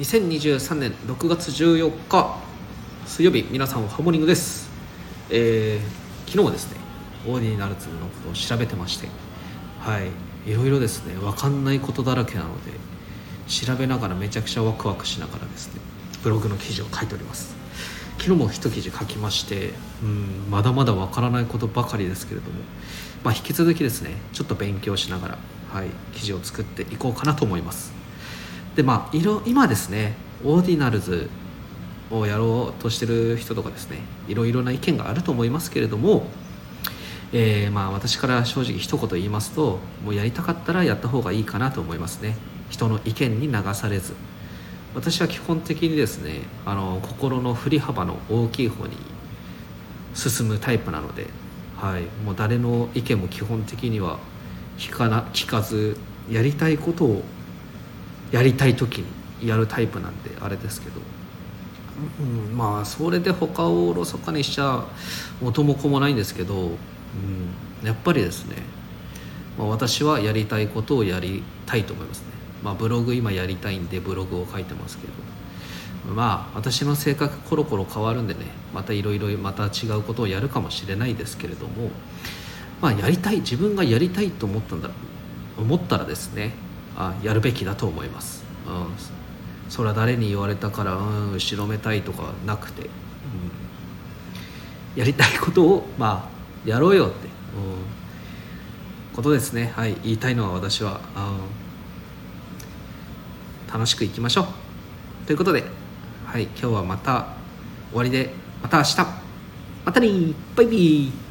2023年6月14日水曜日皆さんハモニングです、えー昨日もですねオーディナルズのことを調べてましてはいいろいろですね分かんないことだらけなので調べながらめちゃくちゃワクワクしながらですねブログの記事を書いております。昨日も一記事書きましてうんまだまだ分からないことばかりですけれども、まあ、引き続きですねちょっと勉強しながら、はい、記事を作っていこうかなと思います。でまあいろ今ですねオーディナルズをやろうとしてる人とかですねいろいろな意見があると思いますけれども、えーまあ私から正直一言言いますともうやりたかったらやった方がいいかなと思いますね。人の意見に流されず。私は基本的にですねあの心の振り幅の大きい方に進むタイプなので、はい、もう誰の意見も基本的には聞かな聞かずやりたいことをやりたい時にやるタイプなんであれですけど、うん、まあそれで他をおろそかにしちゃ元も子もないんですけど、うん、やっぱりですね、まあ、私はやりたいことをやりたいと思いますね、まあ、ブログ今やりたいんでブログを書いてますけど。まあ私の性格コロコロ変わるんでねまたいろいろまた違うことをやるかもしれないですけれども。まあやりたい自分がやりたいと思ったんだ思ったらですねあやるべきだと思います、うん、それは誰に言われたから、うん、後ろめたいとかなくて、うん、やりたいことをまあやろうよって、うん、ことですね。はい。言いたいのは私は、うん、楽しくいきましょう。ということではい。今日はまた終わりでまた明日。またねバイビー。